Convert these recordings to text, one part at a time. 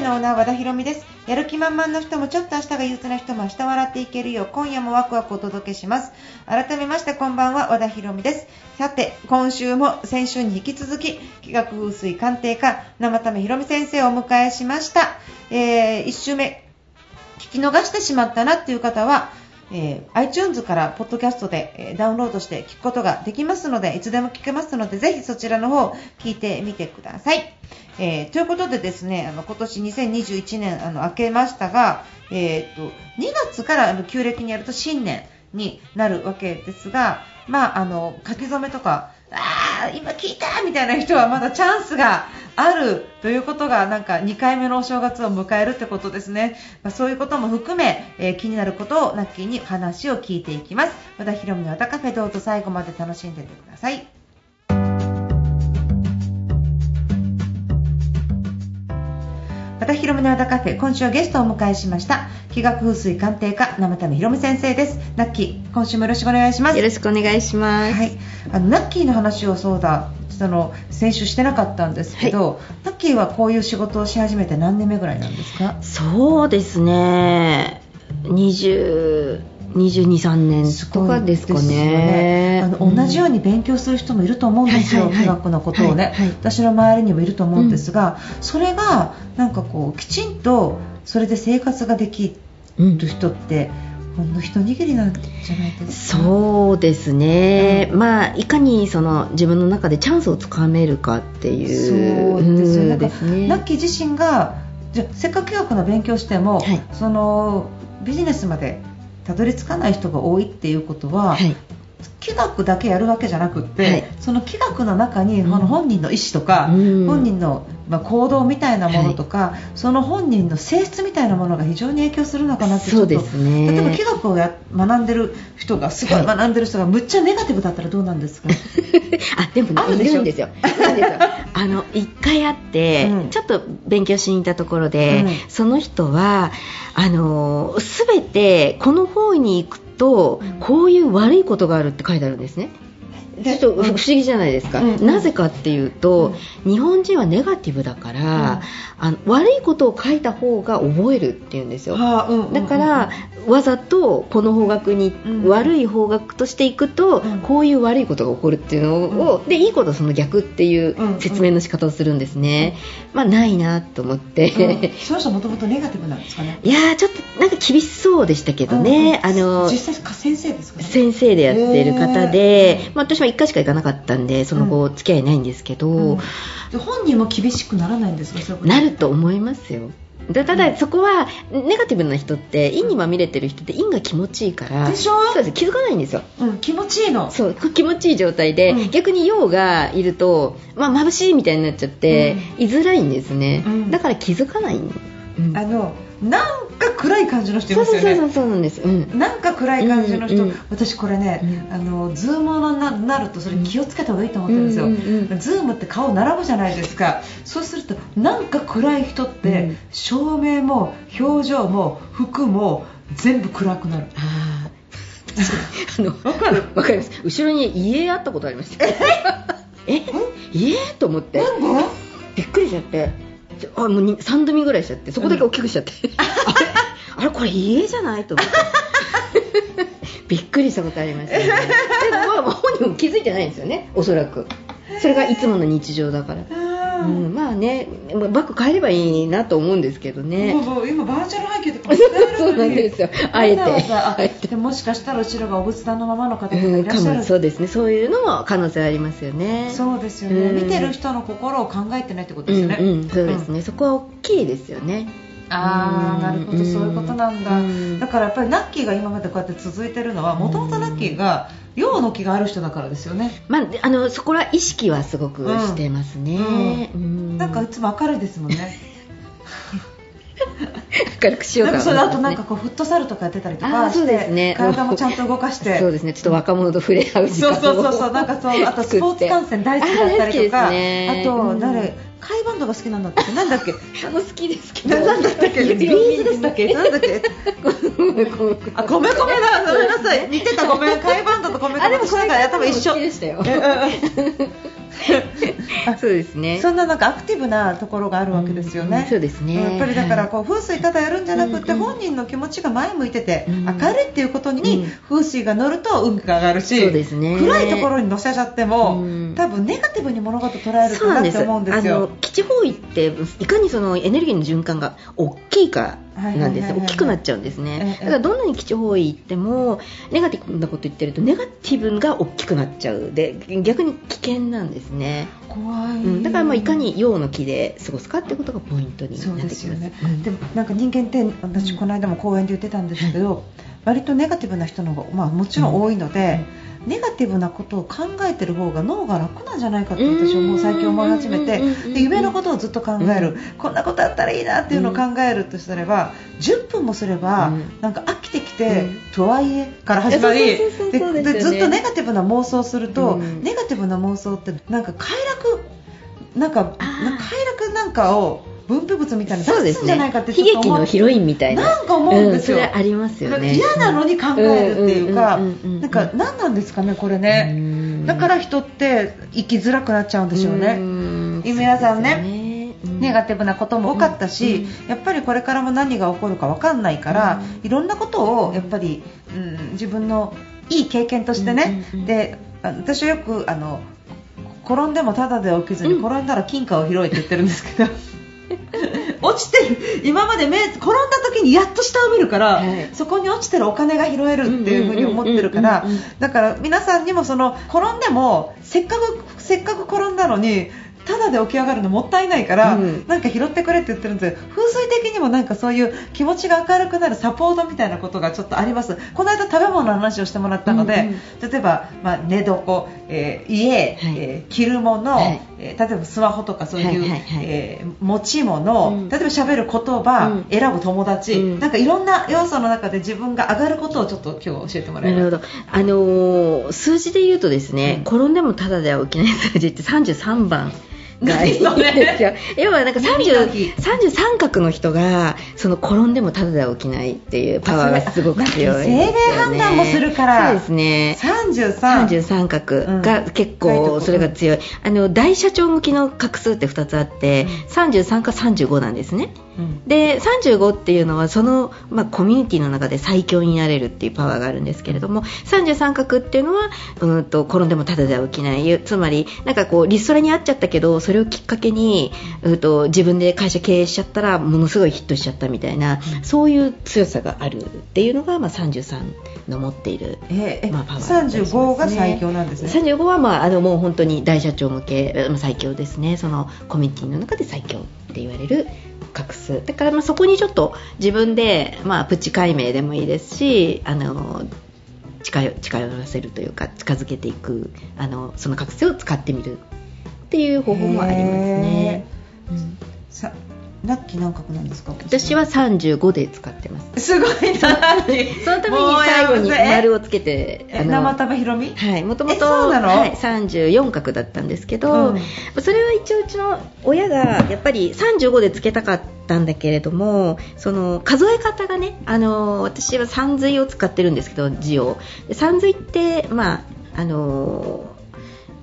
会のオーナー和田博美です。やる気満々の人もちょっと明日が憂鬱な人も明日笑っていけるよう今夜もワクワクお届けします。改めましてこんばんは和田博美です。さて今週も先週に引き続き気学風水鑑定家生田目博美先生をお迎えしました、え1週目聞き逃してしまったなっていう方は、えー iTunes からポッドキャストで、えーダウンロードして聞くことができますのでいつでも聞けますのでぜひそちらの方聞いてみてください。えーということでですねあの今年2021年あの明けましたが、えー、と2月からあの旧暦にやると新年になるわけですが、まあ、あの書き初めとかああ今聞いたみたいな人はまだチャンスがあるということがなんか2回目のお正月を迎えるってことですね、まあ、そういうことも含め、えー気になることをラッキーに話を聞いていきます。和田博美の和田カフェどうぞ最後まで楽しんでてください。田博美の和田カフェ今週はゲストをお迎えしました。気学風水鑑定家生田目博美先生です。ナッキー今週もよろしくお願いします。よろしくお願いします。はい、あのナッキーの話をそうだその先週してなかったんですけど、ナッキーはこういう仕事をし始めて何年目ぐらいなんですか？そうですね。20、22、3年とかですかごいよね。あの同じように勉強する人もいると思うんですよ、はいはいはい。医学のことをね、はいはい。私の周りにもいると思うんですが、それがなんかこうきちんとそれで生活ができうんる人ってほんの一握りなんじゃないですか？そうですね、うん。まあいかにその自分の中でチャンスをつかめるかっていう。そうですようんなんかですね。ナッキー自身がじゃせっかく医学の勉強しても、はい。そのビジネスまでたどり着かない人が多いっていうことは、はい。気学だけやるわけじゃなくって、はい。その気学の中に、うの本人の意思とか、うん。本人の、まあ、行動みたいなものとか、その本人の性質みたいなものが非常に影響するのかなってそうですね。例えば気学をや学んでる人がすごいはい学んでる人がむっちゃネガティブだったらどうなんですか？あでもねあるでしょ？んですよ。あの一回会って、うん。ちょっと勉強しに行ったところで、うん。その人はあのすべてこの方に行くと、うん。こういう悪いことがあるって書いてあるんですね。ちょっと不思議じゃないですか、うんなぜかっていうと、日本人はネガティブだから、あの悪いことを書いた方が覚えるっていうんですよ、はあうんうんうんだから、わざとこの方角に、うん。悪い方角としていくと、うん。こういう悪いことが起こるっていうのを、でいいことはその逆っていううん説明の仕方をするんですね、まあないなと思って、うん。その人もともとネガティブなんですかね？いやーちょっとなんか厳しそうでしたけどね、うんうん。あの実際か先生ですかね？先生でやってる方で、まあ、私は1回しか行かなかったんでその後付き合いないんですけど、うんで本人も厳しくならないんですか？なると思いますよ。だただそこはネガティブな人って陰にまみれてる人って陰が気持ちいいからでしょ？そうです。気づかないんですよ。うん、気持ちいいの。そう気持ちいい状態で、うん。逆に陽がいると、まあ、眩しいみたいになっちゃって、居づらいんですね、うん。だから気づかない、うん。あのなんか暗い感じの人いそうますよね。そうそうそうなんです、うん、なんか暗い感じの人、うんうん私これね、あのズームななるとそれ気をつけた方がいいと思ってるんですよ、うんうんうん。ズームって顔並ぶじゃないですか。そうするとなんか暗い人って、うん。照明も表情も服も全部暗くなる。あー。あのわかる？わかります。後ろに家あったことありました。え？家？と思って。なんで？びっくりしちゃってあもうに3度見ぐらいしちゃってそこだけ大きくしちゃって、あれあれこれ家じゃないと思って。びっくりしたことありましたね。でもまあ本人も気づいてないんですよねおそらく。それがいつもの日常だから、うん、まあねまあバッグ変えればいいなと思うんですけどね。今バーチャル背景とか そうなんですよ。あえて。ああえて。でもしかしたら後ろがお仏壇のままの方とかいらっしゃる、もそうですね。そういうのも可能性ありますよね。そうですよね、うん。見てる人の心を考えてないってことうですよね、んうん、そうですね、そこは大きいですよねああなるほどうんそういうことなんだ、うん。だからやっぱりナッキーが今までこうやって続いてるのはもともとナッキーが陽の気がある人だからですよね、まあ、であのそこは意識はすごくしてますね、うん。なんかいつも明るいですもんね。明るくしようかなんかそれあとなんねかこうフットサルとかやってたりとあかーそうですね。体もちゃんと動かして。そうですね。ちょっと若者と触れ合う時間をそうそうそうそう。なんかそうあとスポーツ観戦大好きだったりとか あ,、とうん誰貝バンドが好きなんだっけなんだっけ？あの好きですけど。ななんだったっけ？ビーズでしたっけ？なんだっけ？あ米米だごめんなさい。似てたごめん。貝バンドと米米あでも私なんか頭一緒。好きでしたよ そうですね。そんななんかアクティブなところがあるわけですよね。うんそうですね。やっぱりだからこう風水ただやるんじゃなくて、本人の気持ちが前向いてて、うん明るいっていうことにうん。風水が乗ると運気が上がるし、そうですね。暗いところに乗せちゃっても、うん。多分ネガティブに物事捉えるかなってそうなんです思うんです。よあの。基地方位っていかにそのエネルギーの循環が大きいかなんです大きくなっちゃうんですね。ええ。だからどんなに基地方位行ってもネガティブなこと言ってるとネガティブが大きくなっちゃうで逆に危険なんですね、怖い、うん、だからまあいかに陽の気で過ごすかってことがポイントになってきます。ですよね、うん。でもなんか人間って私この間も講演で言ってたんですけど、割とネガティブな人の方が、まあ、もちろん多いので、ネガティブなことを考えてる方が脳が楽なんじゃないかって私はもう最近思い始めて。で夢のことをずっと考える、うんこんなことあったらいいなっていうのを考えるとすれば10分もすれば、うん。なんか飽きてきて、うん。とはいえから始まり。でずっとネガティブな妄想をすると、うん。ネガティブな妄想ってなんか快楽なんか快楽なんかを分泌物みたいなのそうですね。出すんじゃないかってちょ悲劇のヒロインみたいな。なんか思うんですよ。それありますよね。嫌なのに考えるっていうか、うんうんうんうんなんか何なんですかね、これね、うん。だから人って生きづらくなっちゃうんでしょうね。ん。皆さんね。ネガティブなことも多かったし、うん。やっぱりこれからも何が起こるか分かんないから、うん。いろんなことをやっぱり、うん、自分のいい経験としてね、うんうんうん。であ私はよくあの転んでもただで起きずに、うん。転んだら金貨を拾えって言ってるんですけど 落ちてる今まで目転んだ時にやっと下を見るから、はい。そこに落ちてるお金が拾えるっていうふうに思ってるからだから皆さんにもその転んでもせっかくせっかく転んだのにただで起き上がるのもったいないから、うん。なんか拾ってくれって言ってるんです風水的にもなんかそういう気持ちが明るくなるサポートみたいなことがちょっとあります。この間食べ物の話をしてもらったので、うん例えば、まあ、寝床、えー家、はい。えー着るもの、はい。えー例えばスマホとかそういう、はいえー持ち物、うん。例えば喋る言葉、うん。選ぶ友達、うん。なんかいろんな要素の中で自分が上がることをちょっと今日教えてもらいますなるほど、あのー数字で言うとですね、うん。転んでもただでは起きない数字って33番がいいんですよ。要はなんか何の日。30 33角の人がその転んでもただでは起きないっていうパワーがすごく強いね。性別判断もするから。そうですね。33 33角。が結うん。構それが強い、あの大社長向きの画数って2つあって、33か35なんですねうん。で35っていうのはその、まあ、コミュニティの中で最強になれるっていうパワーがあるんですけれども33角っていうのはうんと転んでもただでは起きない。つまりなんかこうリストラにあっちゃったけどそれをきっかけにうんと自分で会社経営しちゃったらものすごいヒットしちゃったみたいなそういう強さがあるっていうのが、まあ、33の持っているえーえまあパワーね。35が最強なんですね。35は、まあ、あのもう本当に大社長向けまあ最強ですね。そのコミュニティの中で最強って言われる画数だからまあそこにちょっと自分で、まあ、プチ解明でもいいですしあの近寄近寄らせるというか近づけていくあのその画数を使ってみるっていう方法もありますね、うん。さラッキー何角なんですか？私は35で使ってます。すごいな。そのために最後に丸をつけてえ生田ひろみはい、もともえそうなの？はい、34角だったんですけど、うん。それは一応うちの親がやっぱり35でつけたかったんだけれどもその数え方がねあの私は三髄を使ってるんですけど字を。で三髄ってまああの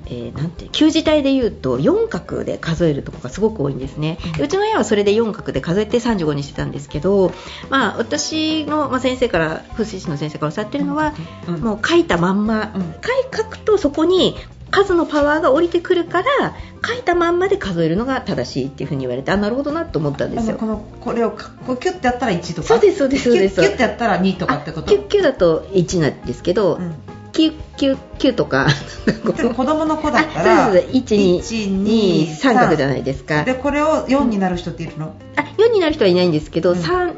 えーなんて旧字体で言うと4画で数えるところがすごく多いんですね、でうちの親はそれで4画で数えて35にしてたんですけど、まあ、私の、まあ、先生から風水師の先生から教わってるのは、うんもう書いたまんま、うん。書い書くとそこに数のパワーが降りてくるから書いたまんまで数えるのが正しいっていうふうに言われてあなるほどなと思ったんですよ。このこれをかこうキュッてやったら1とか？そうですそうですそうです。キュッキュッてやったら2とかってこと？あキュッキュだと1なんですけど、うんキュッキュッキュとか子供の子だったあらそうです1 2 1 3角じゃないですか。でこれを4になる人っているの、あ4になる人はいないんですけど、うん。三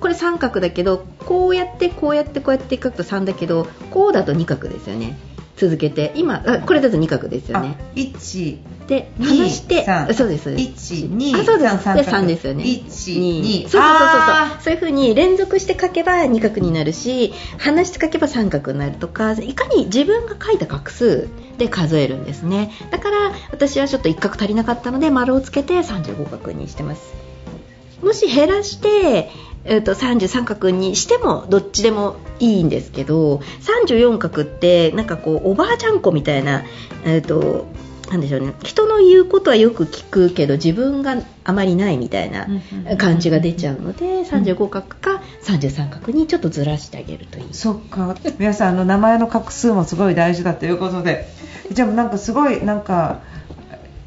これ三角だけどこうやってこうやってこうやって書くと3だけどこうだと2角ですよね続けて今あこれだと2角ですよね。あ1で離して3そうですそうです。1 2あそうです。3で3ですよね。1 2そうそうそうそう。そういう風に連続して書けば2画になるし離して書けば3画になるとかいかに自分が書いた画数で数えるんですね。だから私はちょっと1画足りなかったので丸をつけて35画にしてます。もし減らしてえー、と33画にしてもどっちでもいいんですけど34画ってなんかこうおばあちゃん子みたいな、えー、となんでしょうね。人の言うことはよく聞くけど自分があまりないみたいな感じが出ちゃうので35画か33画にちょっとずらしてあげるといい。そっか。皆さんあの名前の画数もすごい大事だということで。じゃあなんかすごいなんか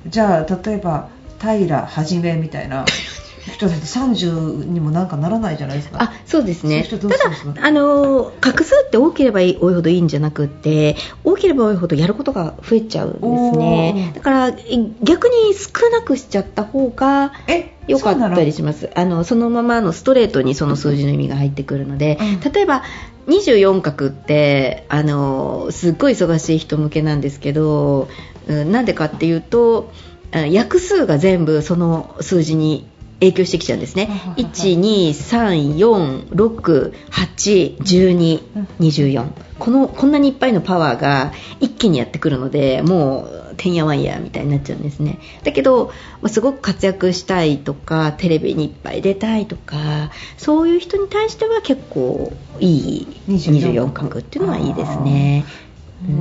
じゃあ例えば平はじめみたいな 人だと30にもなんかならないじゃないですか。あそうですね。ただあの画数って多ければ多いほどいいんじゃなくって多ければ多いほどやることが増えちゃうんですね。だからえ逆に少なくしちゃった方がえ良かったりしします。あのそのままのストレートにその数字の意味が入ってくるので、うん。例えば24画ってあのすっごい忙しい人向けなんですけど、うんなんでかっていうとあ訳数が全部その数字に影響してきちゃうんですね。はいはいはい。12345881224このこんなにいっぱいのパワーが一気にやってくるのでもうてんやわんやみたいになっちゃうんですね。だけど、まあすごく活躍したいとかテレビにいっぱい出たいとかそういう人に対しては結構いい24 24画っていうのはいいですね。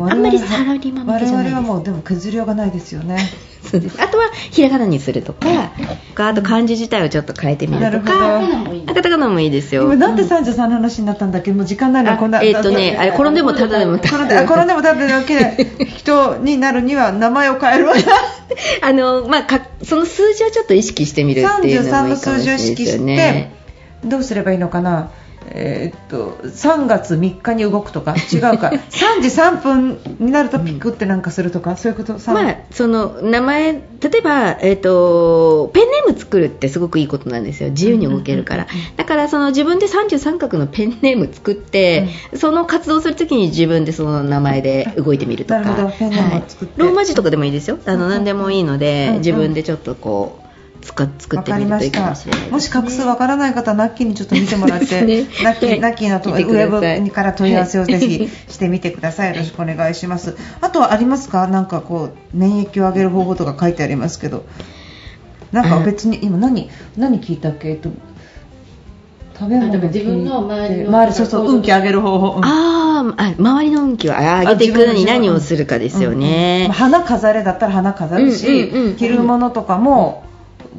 あんまりサラリーマン向けじゃないです。我々はもうでも削りようがないですよねそうです。あとはひらがなにするとかあと漢字自体をちょっと変えてみるとかなるあカタカナもいいですよ。今なんで33の話になったんだっけ？もう時間ないの？あこんなえーっとねあれ転んでもただでも転んであ転んでもただでも人になるには名前を変えるわ あの、まあ、かその数字をちょっと意識してみるっていうの33もいのいかもしれないで数字を意識しすよねてどうすればいいのかな？えーっと3月3日に動くとか？違うか。3時3分になるとピクってなんかするとか、そういうこと？さまあ、その名前例えば、えー、とペンネーム作るってすごくいいことなんですよ。自由に動けるから、だからその自分で33画のペンネーム作って、その活動するときに自分でその名前で動いてみるとか。ローマ字とかでもいいですよ。あのうん。何でもいいので、うん。自分でちょっとこうつか作わってみるといいかりましたかもしれないです、ね、もし画数わからない方はナッキーにちょっと見てもらって、ね。ナッキー、はい。ナッキーのとウェブから問い合わせをぜひはい。してみてください。よろしくお願いします。あとはありますか？なんかこう免疫を上げる方法とか書いてありますけど、なんか別に今何何聞いたっけ？えっと食べ物自分の周りの周りそうそう運気上げる方法。うん。あーあ周りの運気をあ上げていくのに何をするかですよね、うんうんまあ花飾れだったら花飾るし、うんうんうん。着るものとかも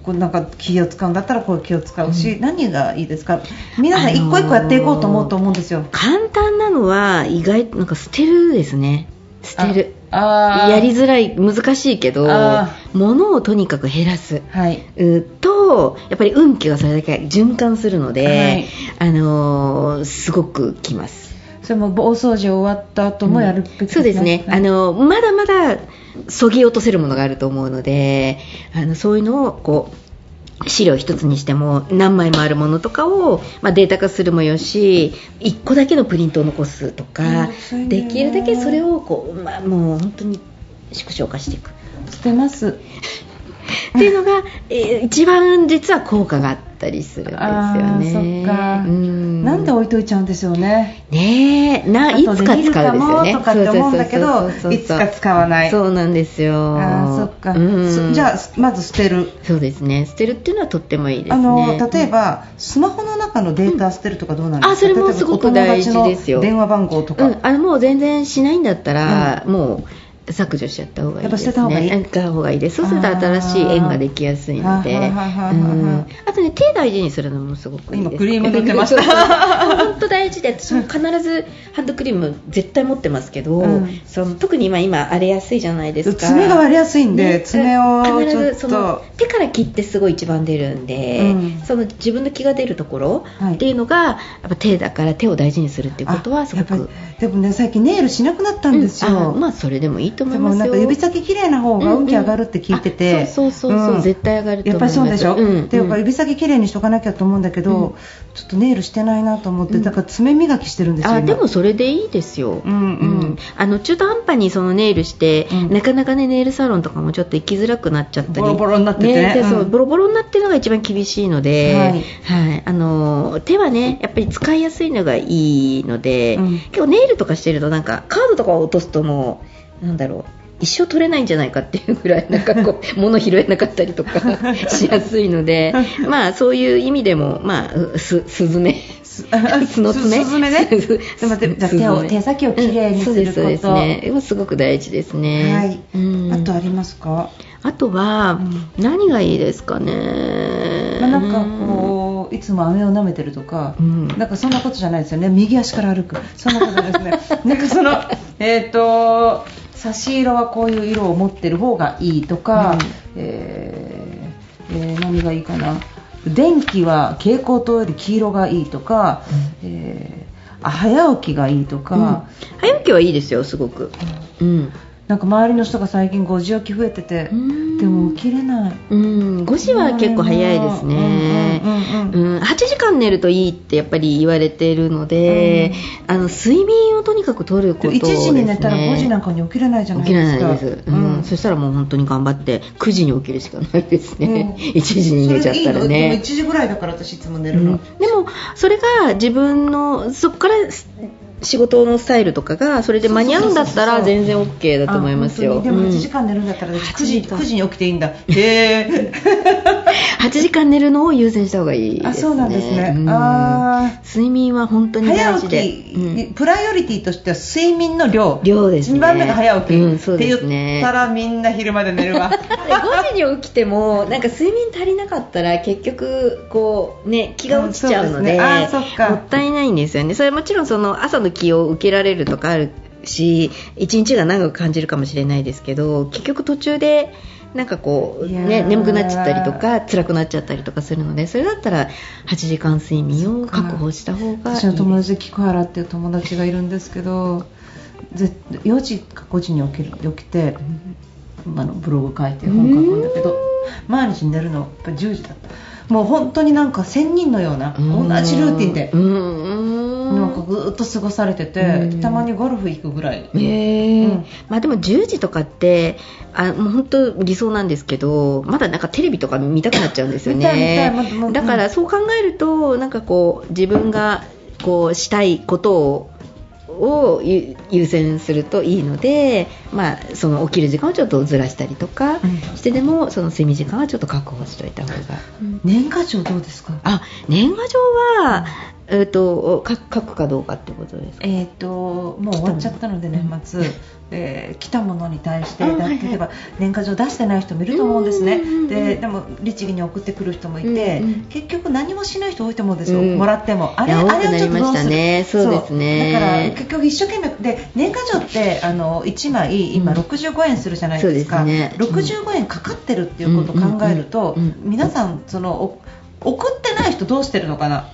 こうなんか気を使うんだったらこう気を使うし、何がいいですか？皆さん一個一個やっていこうと思うと思うんですよ。簡単なのは意外となんか捨てるですね。捨てる。ああー。やりづらい難しいけどあ物をとにかく減らす。はい。うとやっぱり運気がそれだけ循環するので、はい。あのーすごくきます。それも大掃除終わった後もやるべきですね。そうですね、はい。あのまだまだそぎ落とせるものがあると思うのであのそういうのをこう資料一つにしても何枚もあるものとかを、まあ、データ化するもよし1個だけのプリントを残すとかできるだけそれをこう、まあ、もう本当に縮小化していく。捨てます。っていうのが、えー一番実は効果があったりするんですよね。あーそっかうんなんで置いといちゃうんでしょうね。ねえないつか使うんですよね。とかって思うんだけどそうそうそうそういつか使わないそうなんですよ。あーそっか。うんそじゃあまず捨てる。そうですね。捨てるっていうのはとってもいいですあね。の例えば、スマホの中のデータ捨てるとかどうなんですか、あそれもすごく大事ですよ電話番号とか、うん、あのもう全然しないんだったら、もう削除しちゃった方がいいです、ね。やっぱ捨てた方がいいた方がいいです。そうすると新しい縁ができやすいので。あとね、手大事にするのもすごくいいです。今クリーム塗ってました本当大事で、私も必ずハンドクリーム絶対持ってますけど、うんその特に今今荒れやすいじゃないですか。爪が割れやすいんで、ね爪を必ちょっずそのと手から切ってすごい一番出るんで、うんその自分の気が出るところはいっていうのが、やっぱ手だから手を大事にするっていうことはすごくでもね最近ネイルしなくなったんですよ、うん。あまあそれでもいいと思でいますよ。もなんか指先綺麗な方が運気上がるって聞いてて、うんうんあそうそうそう。そう絶対上がるとやっぱ思います。りそうでしょ、うんっていうか指先綺麗にしとかなきゃと思うんだけど、うん。ちょっとネイルしてないなと思って、うん。だから爪磨きしてるんですよ今。あでもそれでいいですよ、うんうん。あの中途半端にそのネイルして、うん。なかなかねネイルサロンとかもちょっと行きづらくなっちゃったり。ボロボロになってて。ねでそううんボロボロになってるのが一番厳しいので、はい。はいあの手はねやっぱり使いやすいのがいいので、うん。結構ネイルとかしてるとなんかカードとかを落とすともうなんだろう一生取れないんじゃないかっていうぐらいなんかこう 物拾えなかったりとか しやすいのでまあそういう意味でもまあうすスズメす スの爪？すすめね手を手先をきれいにすること。うんそうですね。はすごく大事ですね、はい、うん。あとありますか、あとは、何がいいですかね、まあ、なんかこういつも飴を舐めてるとか、うん。なんかそんなことじゃないですよね。右足から歩く。そんなことですね。なんかそのえっ、と差し色はこういう色を持ってる方がいいとか、えーえー何がいいかな。電気は蛍光灯より黄色がいいとか、えーあ早起きがいいとか、うん。早起きはいいですよすごく。うんなんか周りの人が最近5時起き増えてて、うん。でも起きれない。うん、5時は結構早いですね。うんうんうんうんうん8時間寝るといいってやっぱり言われているので、あの睡眠をとにかく取ること1です、ね、時に寝たら5時なんかに起きれないじゃない起きれですか。ないです、うん。そしたらもう本当に頑張って9時に起きるしかないですね、うん1時に寝ちゃったらそれいいの？でもね1時ぐらいだから私いつも寝うん。るの。でもそれが自分のそこから仕事のスタイルとかがそれで間に合うんだったら全然 OK だと思いますよ。でもうん。8時間寝るんだったら私9時8時間 ,9 時に起きていいんだ。へえ。8時間寝るのを優先した方がいいですね。あそうなんですね。うん。あ睡眠は本当に大早起事で、き、うん。プライオリティとしては睡眠の量。量ですね。2番目が早起き。うんそうですってね言ったらみんな昼まで寝るわ。5時に起きてもなんか睡眠足りなかったら結局こうね気が落ちちゃうので,、うんそうですね。あーそっか。もったいないんですよね。それはもちろんその朝の気を受けられるとかあるし一日が長く感じるかもしれないですけど結局途中でなんかこう、ね、眠くなっちゃったりとか辛くなっちゃったりとかするのでそれだったら8時間睡眠を確保した方がいい。私の友達で菊原っていう友達がいるんですけどぜ4時か5時に起きる起きて、あのブログ書いて本書くんだけど毎日寝るのやっぱ10時だった。もう本当になんか1000人のような同じルーティンでうんなんかぐーっと過ごされててうん。たまにゴルフ行くぐらい。へえ、うん。まあでも10時とかってあもう本当理想なんですけどまだなんかテレビとか見たくなっちゃうんですよ見たい見たいねもっともっとだからそう考えるとなんかこう自分がこうしたいことをを優優先するといいので、まあ、その起きる時間をちょっとずらしたりとかうん。してでもその睡眠時間はちょっと確保しておいた方が、年賀状どうですか？あ年賀状は、えー、と書書くかどうかってことですか？えー、ともう終わっちゃったので年末、えー来たものに対していはい。例えば年賀状出してない人もいると思うんですね。うんうんうんででも律儀に送ってくる人もいて、うんうん結局何もしない人多いと思うんですよ、うん。もらっても。あれあれをちょっとどうする？ね。そうですね。だから結局一生懸命で年賀状ってあの1枚今うん。65円するじゃないですか、そうですね。65円かかってるっていうことを考えると、うんうんうん。皆さんそのお送ってない人どうしてるのかな？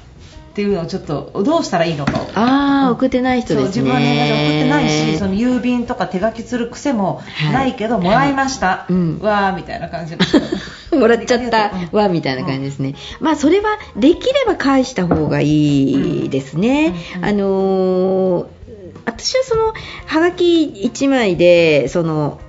っていうのをちょっとどうしたらいいのかを。ああ送ってない人ですね。自分は年賀状送ってないしその郵便とか手書きする癖もないけど、はい。もらいました、うん。わーみたいな感じ もらっちゃったうわみたいな感じですね、まあそれはできれば返した方がいいですね、うん。うん。あのー私はそのはがき1枚でその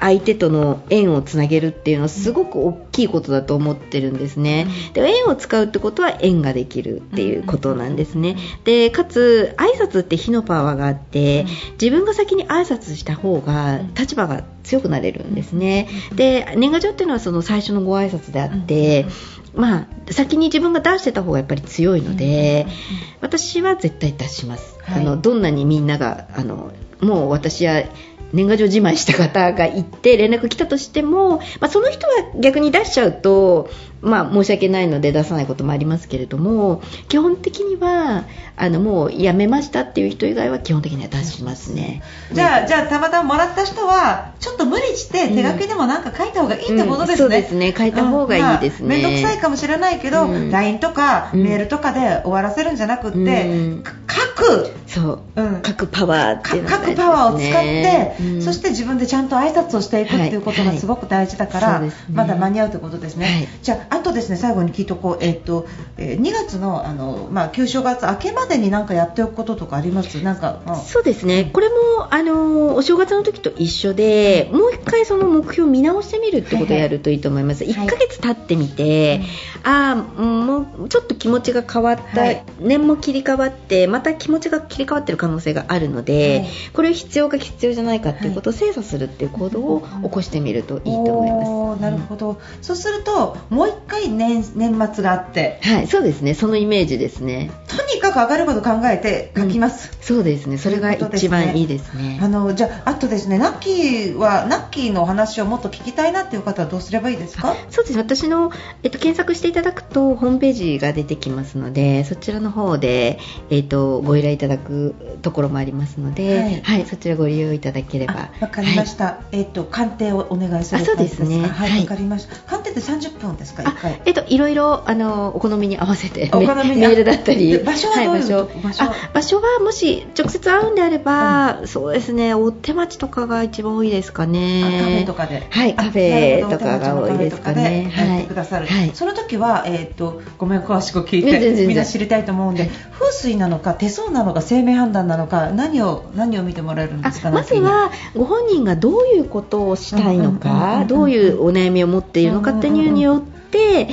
相手との縁をつなげるっていうのはすごく大きいことだと思ってるんですね、で縁を使うってことは縁ができるっていうことなんですね、でかつ挨拶って火のパワーがあって、自分が先に挨拶した方が立場が強くなれるんですね、で年賀状っていうのはその最初のご挨拶であって、まあ、先に自分が出してた方がやっぱり強いので、私は絶対出します、はい。あのどんなにみんながあのもう私は年賀状自慢した方がいて連絡来たとしても、まあ、その人は逆に出しちゃうと、まあ、申し訳ないので出さないこともありますけれども基本的にはあのもう辞めましたっていう人以外は基本的には出しますね。じゃあじゃあたまたまもらった人はちょっと無理して手書きでもなんか書いた方がいいってことですね、うんそうですね。書いた方がいいですね。うん。まあ面倒くさいかもしれないけど、うん。LINE とかうんメールとかで終わらせるんじゃなくって、くそう、うん。書くパワーっていうのね。各パワーを使って、うん。そして自分でちゃんと挨拶をしていくっていうことがすごく大事だから、はい。はいね。まだ間に合うということですね、はい。じゃああとですね最後に聞いとこう、えっとえー2月のあの、まあ、旧正月明けまでに何かやっておくこととかあります？なんか、うん。そうですね、これもあのお正月の時と一緒で、もう一回その目標を見直してみるってことをやるといいと思います、はい。はい1ヶ月経ってみて、ああ、もうちょっと気持ちが変わった、はい。年も切り替わって、また気持ちが切り替わってる可能性があるので、はい。これ必要か必要じゃないかっていうことを精査するっていう行動を起こしてみるといいと思います。おーなるほど、そうするともう一回年年末があって。はい、そうですね、そのイメージですね。とにかく上がること考えて書きます、そうですね、それが一番いいですね。あのじゃああとですねナッキーはナッキーのお話をもっと聞きたいなっていう方はどうすればいいですか？そうです。私の、えっと、検索していただくとホームページが出てきますのでそちらの方で、えっと、ご依頼いただくところもありますので、はい。はい。そちらご利用いただければ。あわかりました、えっ、と鑑定をお願いするあそうですね。はいわ、はい。かりました。鑑定って30分ですか？あ一回。えっと、いろいろあのお好みに合わせてお好みにメメールだったり。で場所はいう場所場所。はあ場所はもし直接会うんであれば、そうですね。大手町とかが一番多いですかね。あカフェとかで。はいあカフェとかが多いですかね。お手持ちのカフェとかでやってくださる、はい。その時は、えっとごめん詳しく聞いてみんな知りたいと思うんで風水なのか手相なのか生命判断なのか何を何を見てもらえるんですかあまずはご本人がどういうことをしたいのうんうんうんうんうんかどういうお悩みを持っているのかっていうによってえ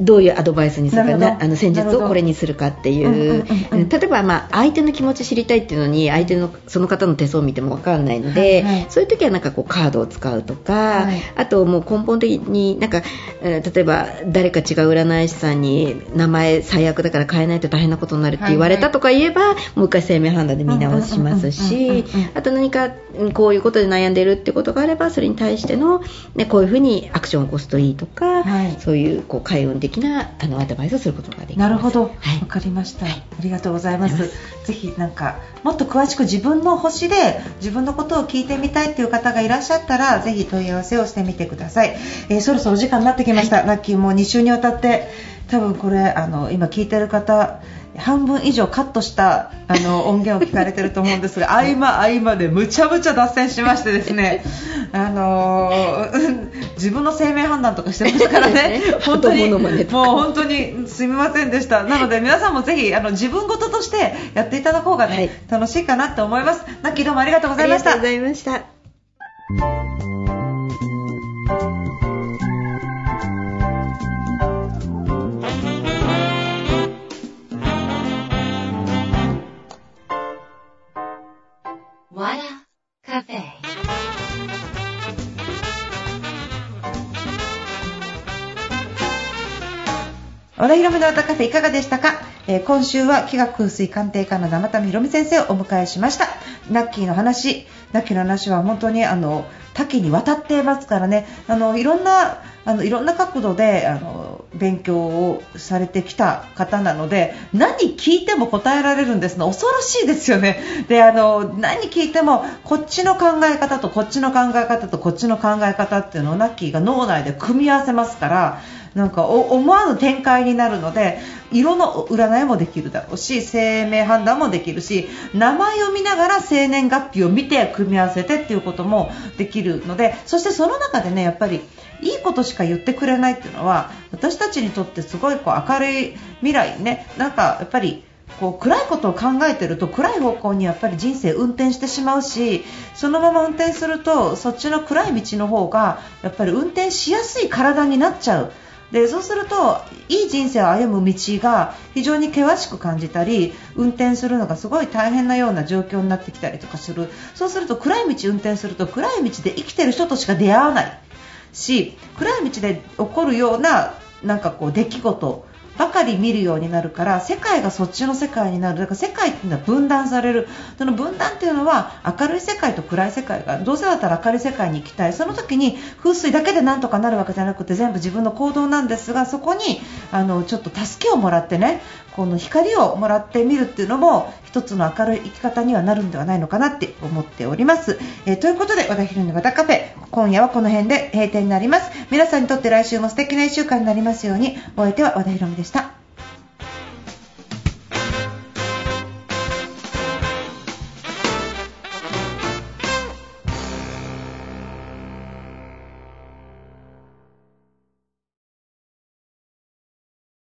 どういうアドバイスにするかなあの戦術をこれにするかっていう例えば、まあ、相手の気持ち知りたいっていうのに相手のその方の手相を見ても分からないので、はいはい。そういう時はなんかこうカードを使うとか、はい。あともう根本的になんか、えー例えば誰か違う占い師さんに名前最悪だから変えないと大変なことになるって言われたとか言えば、もう一回生命判断で見直しますしあと何かうんこういうことで悩んでるってことがあればそれに対しての、ね、こういうふうにアクションを起こすといいとか、はいそういうこう開運的なあのアドバイスをすることができます。なるほど、わ、はい。かりました、はい。ありがとうございます。ぜひなんかもっと詳しく自分の星で自分のことを聞いてみたいっていう方がいらっしゃったらぜひ問い合わせをしてみてください、えーそろそろお時間になってきました、ラッキーもう2週にわたって多分これあの今聞いてる方半分以上カットしたあの 音源を聞かれてると思うんですが合間合間でむちゃむちゃ脱線しましてですね。あのー自分の生命判断とかしてましたからね。本当にもう本当にすみませんでした。なので皆さんもぜひあの自分事としてやっていただく方がね、はい。楽しいかなと思います。ナッキーどうもありがとうございました。ありがとうございました。小田博美の歌カフェいかがでしたか、えー今週は気学風水鑑定家の生田ひろみ先生をお迎えしました。ナッキーの話ナッキーの話は本当にあの多岐にわたっていますからね。あのいろんなあのいろんな角度であの勉強をされてきた方なので何聞いても答えられるんですの恐ろしいですよね。であの何聞いてもこっちの考え方とこっちの考え方とこっちの考え方っていうのをナッキーが脳内で組み合わせますからなんか思わぬ展開になるので色の占いもできるだろうし生命判断もできるし名前を見ながら生年月日を見て組み合わせてっていうこともできるのでそしてその中でねやっぱりいいことしか言ってくれないっていうのは私たちにとってすごいこう明るい未来ねなんかやっぱりこう暗いことを考えてると暗い方向にやっぱり人生運転してしまうしそのまま運転するとそっちの暗い道の方がやっぱり運転しやすい体になっちゃう。でそうするといい人生を歩む道が非常に険しく感じたり運転するのがすごい大変なような状況になってきたりとかする。そうすると暗い道運転すると暗い道で生きてる人としか出会わないし暗い道で起こるようななんかこう出来事ばかり見るようになるから世界がそっちの世界になる。だから世界っていうのは分断される。その分断っていうのは明るい世界と暗い世界がどうせだったら明るい世界に行きたい。その時に風水だけでなんとかなるわけじゃなくて全部自分の行動なんですがそこにあのちょっと助けをもらってねこの光をもらってみるっていうのも一つの明るい生き方にはなるんではないのかなって思っております、えーということで和田ヒロの和田カフェ今夜はこの辺で閉店になります。皆さんにとって来週も素敵な1週間になりますように。お相手は和田ヒロミでした。